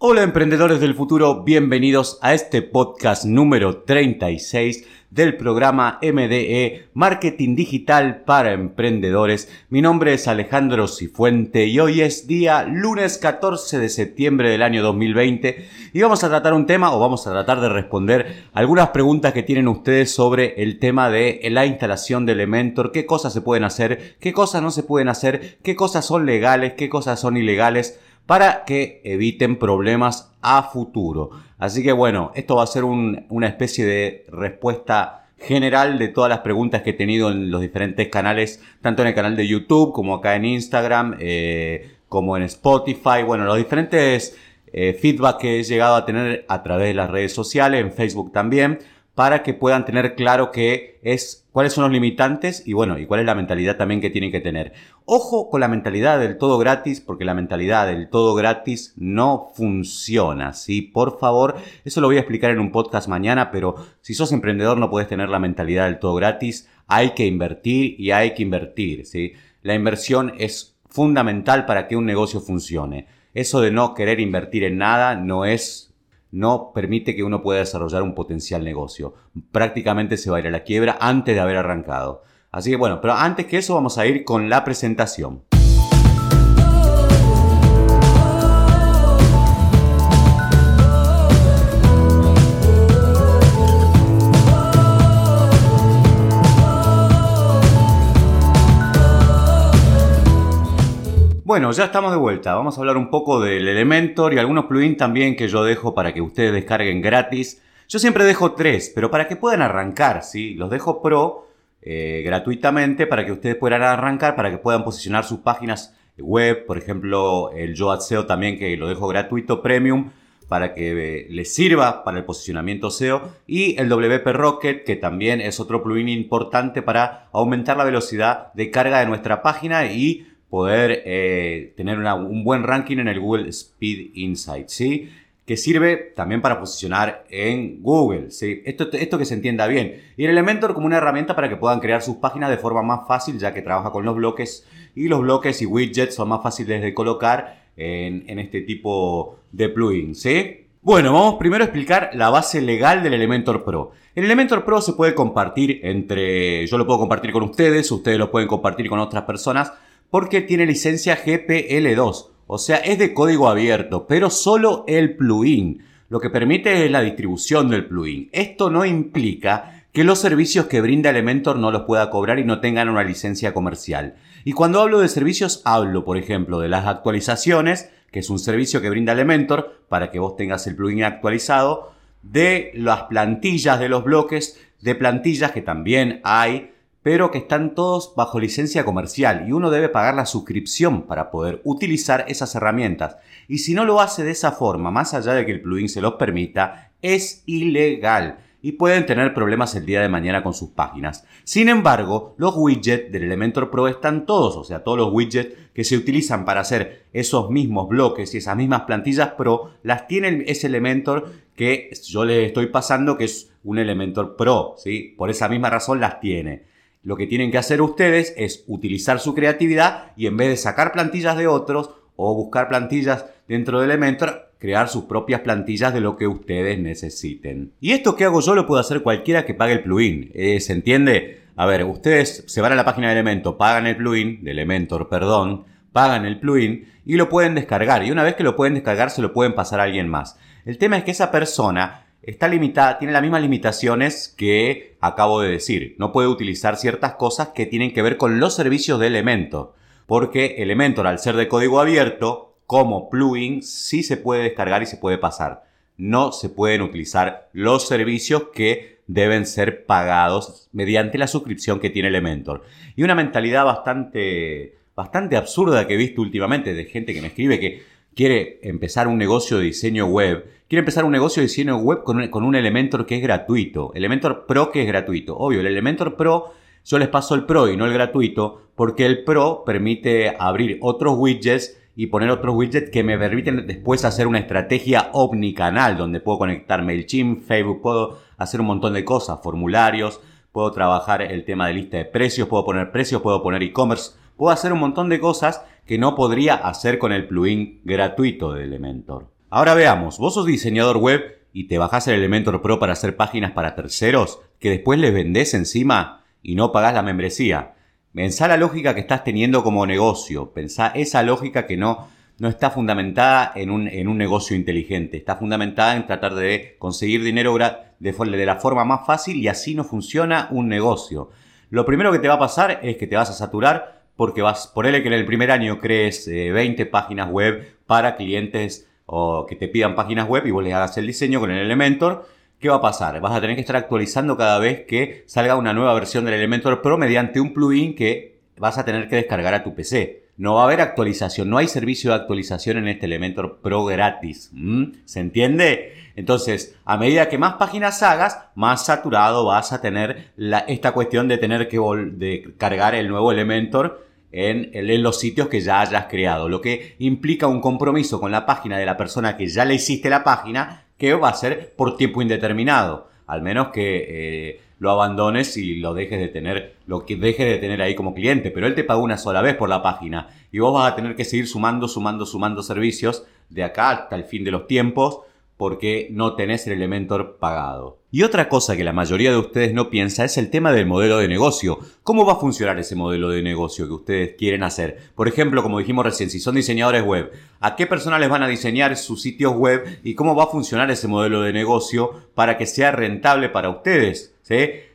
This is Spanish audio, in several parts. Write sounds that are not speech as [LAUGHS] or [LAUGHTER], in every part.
Hola emprendedores del futuro, bienvenidos a este podcast número 36 del programa MDE Marketing Digital para Emprendedores. Mi nombre es Alejandro Cifuente y hoy es día lunes 14 de septiembre del año 2020 y vamos a tratar un tema o vamos a tratar de responder algunas preguntas que tienen ustedes sobre el tema de la instalación de Elementor, qué cosas se pueden hacer, qué cosas no se pueden hacer, qué cosas son legales, qué cosas son ilegales para que eviten problemas a futuro. Así que bueno, esto va a ser una especie de respuesta general de todas las preguntas que he tenido en los diferentes canales, tanto en el canal de YouTube como acá en Instagram, eh, como en Spotify, bueno, los diferentes eh, feedback que he llegado a tener a través de las redes sociales, en Facebook también para que puedan tener claro qué es, cuáles son los limitantes y bueno, y cuál es la mentalidad también que tienen que tener. Ojo con la mentalidad del todo gratis, porque la mentalidad del todo gratis no funciona, ¿sí? Por favor, eso lo voy a explicar en un podcast mañana, pero si sos emprendedor no puedes tener la mentalidad del todo gratis, hay que invertir y hay que invertir, ¿sí? La inversión es fundamental para que un negocio funcione. Eso de no querer invertir en nada no es no permite que uno pueda desarrollar un potencial negocio. Prácticamente se va a ir a la quiebra antes de haber arrancado. Así que bueno, pero antes que eso vamos a ir con la presentación. Bueno, ya estamos de vuelta. Vamos a hablar un poco del Elementor y algunos plugins también que yo dejo para que ustedes descarguen gratis. Yo siempre dejo tres, pero para que puedan arrancar, ¿sí? Los dejo pro eh, gratuitamente para que ustedes puedan arrancar, para que puedan posicionar sus páginas web, por ejemplo, el Yoad SEO también que lo dejo gratuito premium para que eh, les sirva para el posicionamiento SEO y el WP Rocket que también es otro plugin importante para aumentar la velocidad de carga de nuestra página y poder eh, tener un buen ranking en el Google Speed Insight, ¿sí? Que sirve también para posicionar en Google, ¿sí? Esto, esto que se entienda bien. Y el Elementor como una herramienta para que puedan crear sus páginas de forma más fácil, ya que trabaja con los bloques y los bloques y widgets son más fáciles de colocar en, en este tipo de plugin, ¿sí? Bueno, vamos primero a explicar la base legal del Elementor Pro. El Elementor Pro se puede compartir entre, yo lo puedo compartir con ustedes, ustedes lo pueden compartir con otras personas, porque tiene licencia GPL2, o sea, es de código abierto, pero solo el plugin. Lo que permite es la distribución del plugin. Esto no implica que los servicios que brinda Elementor no los pueda cobrar y no tengan una licencia comercial. Y cuando hablo de servicios, hablo, por ejemplo, de las actualizaciones, que es un servicio que brinda Elementor para que vos tengas el plugin actualizado, de las plantillas de los bloques, de plantillas que también hay pero que están todos bajo licencia comercial y uno debe pagar la suscripción para poder utilizar esas herramientas. Y si no lo hace de esa forma, más allá de que el plugin se los permita, es ilegal y pueden tener problemas el día de mañana con sus páginas. Sin embargo, los widgets del Elementor Pro están todos, o sea, todos los widgets que se utilizan para hacer esos mismos bloques y esas mismas plantillas Pro, las tiene ese Elementor que yo les estoy pasando que es un Elementor Pro, ¿sí? Por esa misma razón las tiene. Lo que tienen que hacer ustedes es utilizar su creatividad y en vez de sacar plantillas de otros o buscar plantillas dentro de Elementor, crear sus propias plantillas de lo que ustedes necesiten. Y esto que hago yo lo puede hacer cualquiera que pague el plugin. Eh, ¿Se entiende? A ver, ustedes se van a la página de Elementor, pagan el plugin, de Elementor, perdón, pagan el plugin y lo pueden descargar. Y una vez que lo pueden descargar, se lo pueden pasar a alguien más. El tema es que esa persona está limitada, tiene las mismas limitaciones que acabo de decir. No puede utilizar ciertas cosas que tienen que ver con los servicios de Elementor. Porque Elementor, al ser de código abierto, como plugin, sí se puede descargar y se puede pasar. No se pueden utilizar los servicios que deben ser pagados mediante la suscripción que tiene Elementor. Y una mentalidad bastante, bastante absurda que he visto últimamente de gente que me escribe que quiere empezar un negocio de diseño web quiere empezar un negocio de diseño web con un, con un Elementor que es gratuito. Elementor Pro que es gratuito. Obvio, el Elementor Pro yo les paso el Pro y no el gratuito porque el Pro permite abrir otros widgets y poner otros widgets que me permiten después hacer una estrategia omnicanal donde puedo conectar MailChimp, Facebook, puedo hacer un montón de cosas, formularios, puedo trabajar el tema de lista de precios, puedo poner precios, puedo poner e-commerce, puedo hacer un montón de cosas que no podría hacer con el plugin gratuito de Elementor. Ahora veamos, vos sos diseñador web y te bajás el Elementor Pro para hacer páginas para terceros que después les vendés encima y no pagás la membresía. Pensá la lógica que estás teniendo como negocio, pensá esa lógica que no, no está fundamentada en un, en un negocio inteligente, está fundamentada en tratar de conseguir dinero de, de la forma más fácil y así no funciona un negocio. Lo primero que te va a pasar es que te vas a saturar porque vas, por él que en el primer año crees 20 eh, páginas web para clientes o que te pidan páginas web y vos les hagas el diseño con el Elementor. ¿Qué va a pasar? Vas a tener que estar actualizando cada vez que salga una nueva versión del Elementor Pro mediante un plugin que vas a tener que descargar a tu PC. No va a haber actualización, no hay servicio de actualización en este Elementor Pro gratis. ¿Se entiende? Entonces, a medida que más páginas hagas, más saturado vas a tener esta cuestión de tener que cargar el nuevo Elementor en, los sitios que ya hayas creado, lo que implica un compromiso con la página de la persona que ya le hiciste la página, que va a ser por tiempo indeterminado, al menos que eh, lo abandones y lo dejes de tener, lo que dejes de tener ahí como cliente, pero él te pagó una sola vez por la página. Y vos vas a tener que seguir sumando, sumando, sumando servicios de acá hasta el fin de los tiempos porque no tenés el Elementor pagado. Y otra cosa que la mayoría de ustedes no piensa es el tema del modelo de negocio. ¿Cómo va a funcionar ese modelo de negocio que ustedes quieren hacer? Por ejemplo, como dijimos recién, si son diseñadores web, ¿a qué personas les van a diseñar sus sitios web y cómo va a funcionar ese modelo de negocio para que sea rentable para ustedes?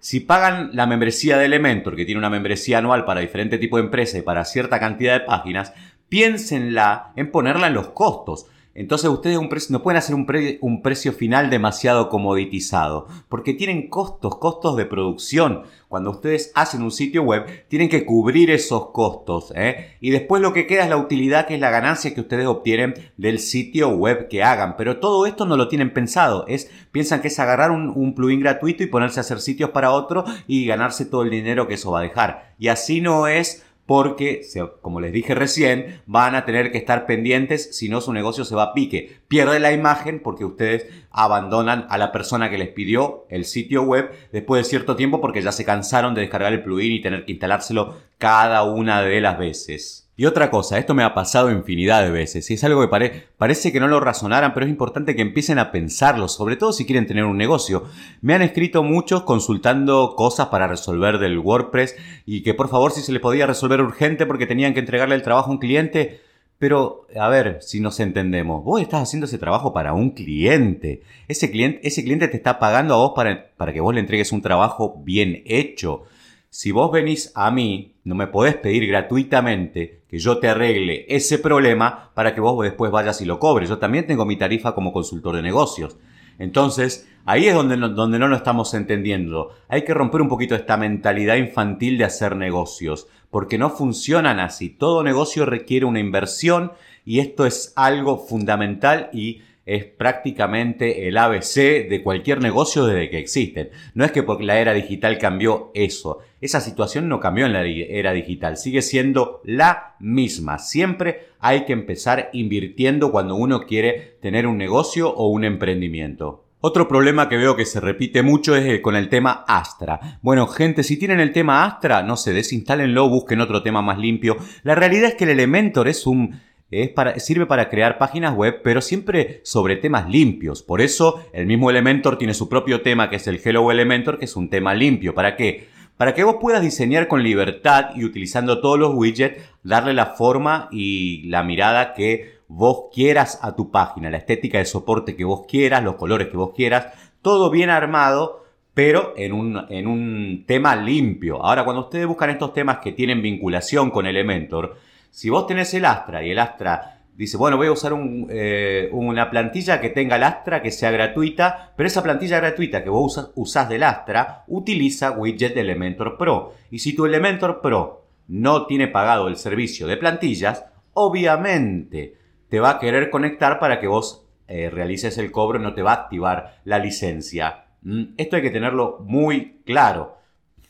Si pagan la membresía de Elementor, que tiene una membresía anual para diferente tipo de empresa y para cierta cantidad de páginas, piénsenla en ponerla en los costos. Entonces ustedes no pueden hacer un, precio final demasiado comoditizado, porque tienen costos, costos de producción. Cuando ustedes hacen un sitio web, tienen que cubrir esos costos. ¿eh? Y después lo que queda es la utilidad, que es la ganancia que ustedes obtienen del sitio web que hagan. Pero todo esto no lo tienen pensado. Es, piensan que es agarrar un, un plugin gratuito y ponerse a hacer sitios para otro y ganarse todo el dinero que eso va a dejar. Y así no es porque, como les dije recién, van a tener que estar pendientes, si no su negocio se va a pique. Pierde la imagen porque ustedes abandonan a la persona que les pidió el sitio web después de cierto tiempo porque ya se cansaron de descargar el plugin y tener que instalárselo cada una de las veces. Y otra cosa, esto me ha pasado infinidad de veces y es algo que parece que no lo razonaran, pero es importante que empiecen a pensarlo, sobre todo si quieren tener un negocio. Me han escrito muchos consultando cosas para resolver del WordPress y que por favor si se les podía resolver urgente porque tenían que entregarle el trabajo a un cliente. Pero, a ver, si nos entendemos, vos estás haciendo ese trabajo para un cliente. Ese cliente, ese cliente te está pagando a vos para, para que vos le entregues un trabajo bien hecho. Si vos venís a mí, no me podés pedir gratuitamente que yo te arregle ese problema para que vos después vayas y lo cobres. Yo también tengo mi tarifa como consultor de negocios. Entonces, ahí es donde no, donde no lo estamos entendiendo. Hay que romper un poquito esta mentalidad infantil de hacer negocios, porque no funcionan así. Todo negocio requiere una inversión y esto es algo fundamental y es prácticamente el ABC de cualquier negocio desde que existen. No es que porque la era digital cambió eso. Esa situación no cambió en la era digital, sigue siendo la misma. Siempre hay que empezar invirtiendo cuando uno quiere tener un negocio o un emprendimiento. Otro problema que veo que se repite mucho es con el tema Astra. Bueno, gente, si tienen el tema Astra, no sé, desinstálenlo, busquen otro tema más limpio. La realidad es que el Elementor es un para, sirve para crear páginas web, pero siempre sobre temas limpios. Por eso el mismo Elementor tiene su propio tema, que es el Hello Elementor, que es un tema limpio. ¿Para qué? Para que vos puedas diseñar con libertad y utilizando todos los widgets, darle la forma y la mirada que vos quieras a tu página, la estética de soporte que vos quieras, los colores que vos quieras, todo bien armado, pero en un, en un tema limpio. Ahora, cuando ustedes buscan estos temas que tienen vinculación con Elementor, si vos tenés el Astra y el Astra dice, bueno, voy a usar eh, una plantilla que tenga el Astra, que sea gratuita, pero esa plantilla gratuita que vos usás, del Astra utiliza widget de Elementor Pro. Y si tu Elementor Pro no tiene pagado el servicio de plantillas, obviamente te va a querer conectar para que vos eh, realices el cobro, no te va a activar la licencia. ¿Mm? Esto hay que tenerlo muy claro.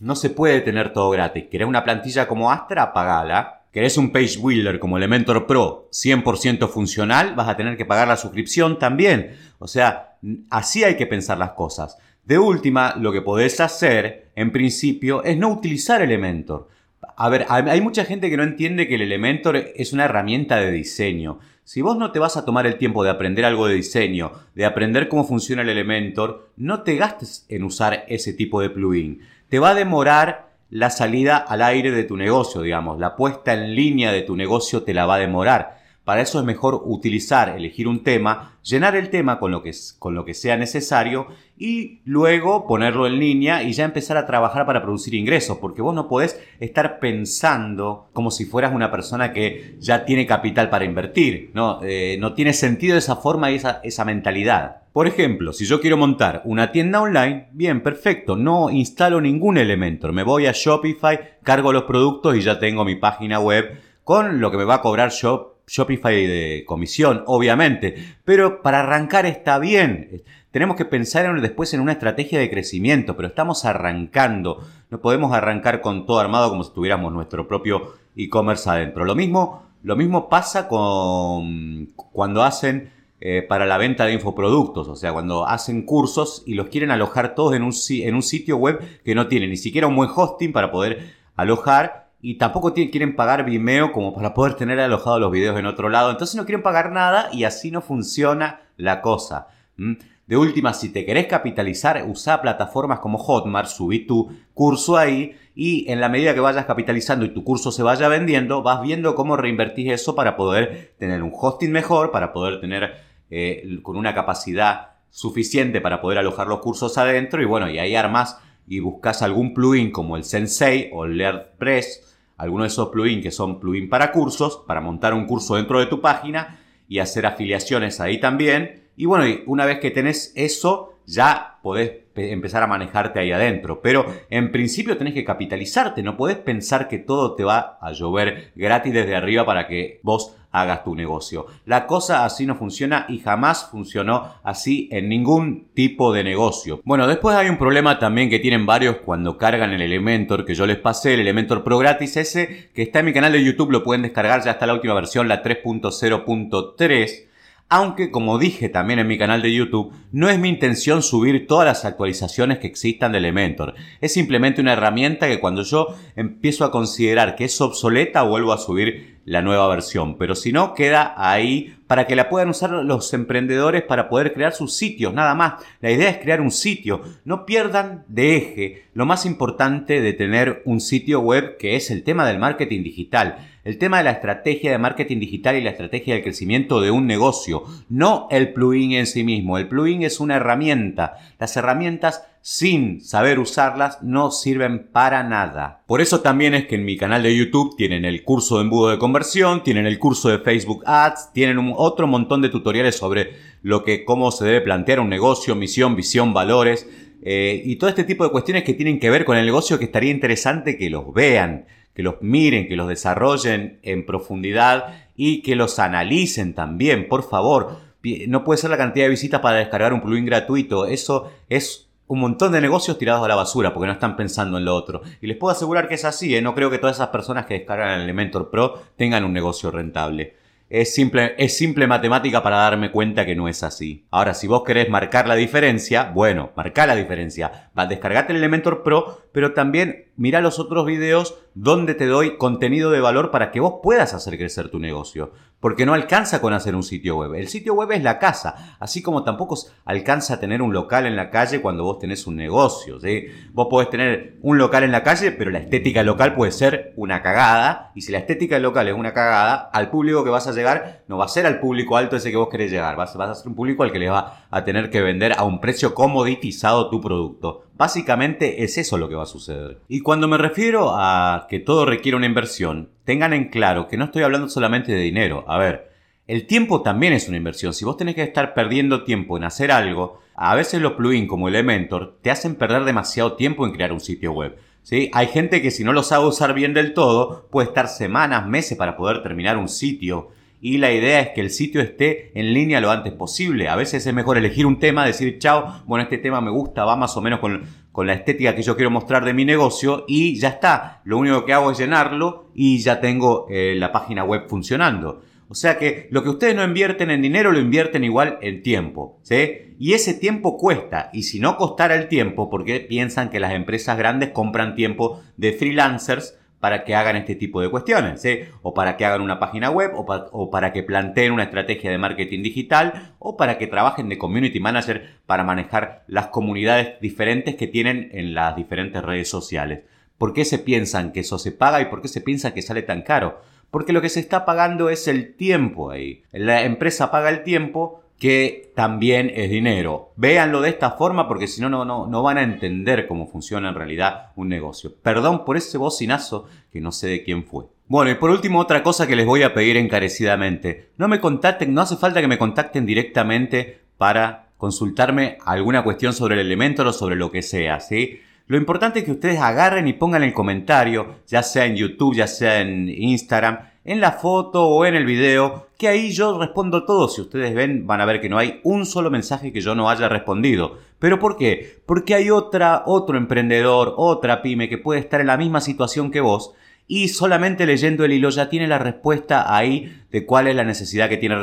No se puede tener todo gratis. ¿Querés una plantilla como Astra? Pagala ¿Querés un Page Builder como Elementor Pro 100% funcional? Vas a tener que pagar la suscripción también. O sea, así hay que pensar las cosas. De última, lo que podés hacer, en principio, es no utilizar Elementor. A ver, hay mucha gente que no entiende que el Elementor es una herramienta de diseño. Si vos no te vas a tomar el tiempo de aprender algo de diseño, de aprender cómo funciona el Elementor, no te gastes en usar ese tipo de plugin. Te va a demorar la salida al aire de tu negocio, digamos, la puesta en línea de tu negocio te la va a demorar. Para eso es mejor utilizar, elegir un tema, llenar el tema con lo que, con lo que sea necesario y luego ponerlo en línea y ya empezar a trabajar para producir ingresos, porque vos no podés estar pensando como si fueras una persona que ya tiene capital para invertir, no, eh, no tiene sentido esa forma y esa, esa mentalidad. Por ejemplo, si yo quiero montar una tienda online, bien, perfecto, no instalo ningún elemento, me voy a Shopify, cargo los productos y ya tengo mi página web con lo que me va a cobrar Shop Shopify de comisión, obviamente, pero para arrancar está bien. Tenemos que pensar después en una estrategia de crecimiento, pero estamos arrancando. No podemos arrancar con todo armado como si tuviéramos nuestro propio e-commerce adentro. Lo mismo, lo mismo pasa con cuando hacen eh, para la venta de infoproductos, o sea, cuando hacen cursos y los quieren alojar todos en un, en un sitio web que no tiene ni siquiera un buen hosting para poder alojar y tampoco quieren pagar Vimeo como para poder tener alojados los videos en otro lado. Entonces no quieren pagar nada y así no funciona la cosa. De última, si te querés capitalizar, usa plataformas como Hotmart, subí tu curso ahí y en la medida que vayas capitalizando y tu curso se vaya vendiendo, vas viendo cómo reinvertís eso para poder tener un hosting mejor, para poder tener eh, con una capacidad suficiente para poder alojar los cursos adentro y bueno, y ahí armas y buscas algún plugin como el Sensei o LearnPress algunos de esos plugins que son plugins para cursos, para montar un curso dentro de tu página y hacer afiliaciones ahí también. Y bueno, una vez que tenés eso, ya podés empezar a manejarte ahí adentro. Pero en principio tenés que capitalizarte, no podés pensar que todo te va a llover gratis desde arriba para que vos hagas tu negocio. La cosa así no funciona y jamás funcionó así en ningún tipo de negocio. Bueno, después hay un problema también que tienen varios cuando cargan el Elementor que yo les pasé, el Elementor Pro gratis ese que está en mi canal de YouTube, lo pueden descargar, ya está la última versión, la 3.0.3 aunque como dije también en mi canal de YouTube, no es mi intención subir todas las actualizaciones que existan de Elementor. Es simplemente una herramienta que cuando yo empiezo a considerar que es obsoleta vuelvo a subir la nueva versión. Pero si no, queda ahí para que la puedan usar los emprendedores para poder crear sus sitios, nada más. La idea es crear un sitio. No pierdan de eje lo más importante de tener un sitio web que es el tema del marketing digital el tema de la estrategia de marketing digital y la estrategia de crecimiento de un negocio, no el plugin en sí mismo. El plugin es una herramienta. Las herramientas sin saber usarlas no sirven para nada. Por eso también es que en mi canal de YouTube tienen el curso de embudo de conversión, tienen el curso de Facebook Ads, tienen otro montón de tutoriales sobre lo que cómo se debe plantear un negocio, misión, visión, valores eh, y todo este tipo de cuestiones que tienen que ver con el negocio que estaría interesante que los vean que los miren, que los desarrollen en profundidad y que los analicen también, por favor. No puede ser la cantidad de visitas para descargar un plugin gratuito. Eso es un montón de negocios tirados a la basura porque no están pensando en lo otro. Y les puedo asegurar que es así. ¿eh? No creo que todas esas personas que descargan el Elementor Pro tengan un negocio rentable. Es simple, es simple matemática para darme cuenta que no es así. Ahora, si vos querés marcar la diferencia, bueno, marcar la diferencia. Descargate el Elementor Pro, pero también mira los otros videos donde te doy contenido de valor para que vos puedas hacer crecer tu negocio. Porque no alcanza con hacer un sitio web. El sitio web es la casa, así como tampoco alcanza tener un local en la calle cuando vos tenés un negocio. Vos podés tener un local en la calle, pero la estética local puede ser una cagada. Y si la estética local es una cagada, al público que vas a llegar no va a ser al público alto ese que vos querés llegar. Vas, vas a ser un público al que le va a tener que vender a un precio comoditizado tu producto. Básicamente es eso lo que va a suceder. Y cuando me refiero a que todo requiere una inversión, tengan en claro que no estoy hablando solamente de dinero. A ver, el tiempo también es una inversión. Si vos tenés que estar perdiendo tiempo en hacer algo, a veces los plugins como Elementor te hacen perder demasiado tiempo en crear un sitio web. ¿sí? Hay gente que si no lo sabe usar bien del todo, puede estar semanas, meses para poder terminar un sitio y la idea es que el sitio esté en línea lo antes posible. A veces es mejor elegir un tema, decir, chao, bueno, este tema me gusta, va más o menos con, la estética que yo quiero mostrar de mi negocio y ya está. Lo único que hago es llenarlo y ya tengo eh, la página web funcionando. O sea que lo que ustedes no invierten en dinero lo invierten igual en tiempo. ¿sí? Y ese tiempo cuesta. Y si no costara el tiempo, porque piensan que las empresas grandes compran tiempo de freelancers, para que hagan este tipo de cuestiones, o para que hagan una página web, o, para que planteen una estrategia de marketing digital, o para que trabajen de community manager para manejar las comunidades diferentes que tienen en las diferentes redes sociales. ¿Por qué se piensan que eso se paga y por qué se piensa que sale tan caro? Porque lo que se está pagando es el tiempo ahí. La empresa paga el tiempo que también es dinero. Véanlo de esta forma porque si no, no, no van a entender cómo funciona en realidad un negocio. Perdón por ese bocinazo que no sé de quién fue. Bueno, y por último, otra cosa que les voy a pedir encarecidamente. No me contacten, no hace falta que me contacten directamente para consultarme alguna cuestión sobre el elemento o sobre lo que sea, ¿sí? Lo importante es que ustedes agarren y pongan el comentario, ya sea en YouTube, ya sea en Instagram, en la foto o en el video, que ahí yo respondo todo. Si ustedes ven, van a ver que no hay un solo mensaje que yo no haya respondido. ¿Pero por qué? Porque hay otra, otro emprendedor, otra pyme que puede estar en la misma situación que vos y solamente leyendo el hilo ya tiene la respuesta ahí de cuál es la necesidad que tiene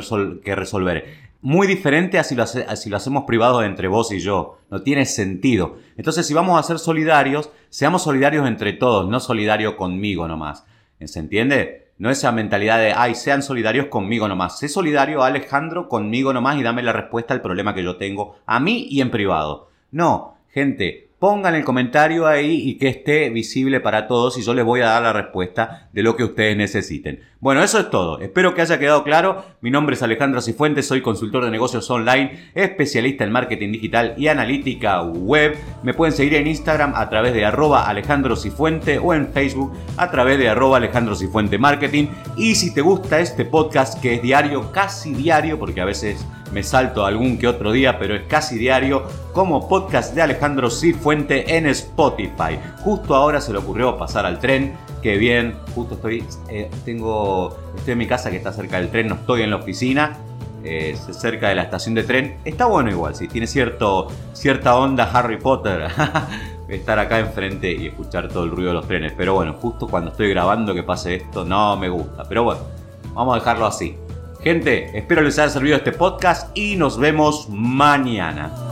que resolver. Muy diferente a si, lo lo hacemos privado entre vos y yo. No tiene sentido. Entonces, si vamos a ser solidarios, seamos solidarios entre todos, no solidario conmigo nomás. ¿Se entiende? No esa mentalidad de, ay, sean solidarios conmigo nomás. Sé solidario, Alejandro, conmigo nomás y dame la respuesta al problema que yo tengo a mí y en privado. No, gente, pongan el comentario ahí y que esté visible para todos y yo les voy a dar la respuesta de lo que ustedes necesiten. Bueno, eso es todo. Espero que haya quedado claro. Mi nombre es Alejandro Cifuentes, soy consultor de negocios online, especialista en marketing digital y analítica web. Me pueden seguir en Instagram a través de arroba Alejandro Cifuente o en Facebook a través de arroba Alejandro Cifuente Marketing. Y si te gusta este podcast que es diario, casi diario, porque a veces me salto algún que otro día, pero es casi diario, como podcast de Alejandro Cifuente en Spotify. Justo ahora se le ocurrió pasar al tren, que bien, justo estoy, eh, tengo, estoy en mi casa que está cerca del tren, no estoy en la oficina, eh, cerca de la estación de tren. Está bueno igual, sí, tiene cierto, cierta onda Harry Potter. [LAUGHS] estar acá enfrente y escuchar todo el ruido de los trenes. Pero bueno, justo cuando estoy grabando que pase esto, no me gusta. Pero bueno, vamos a dejarlo así. Gente, espero les haya servido este podcast y nos vemos mañana.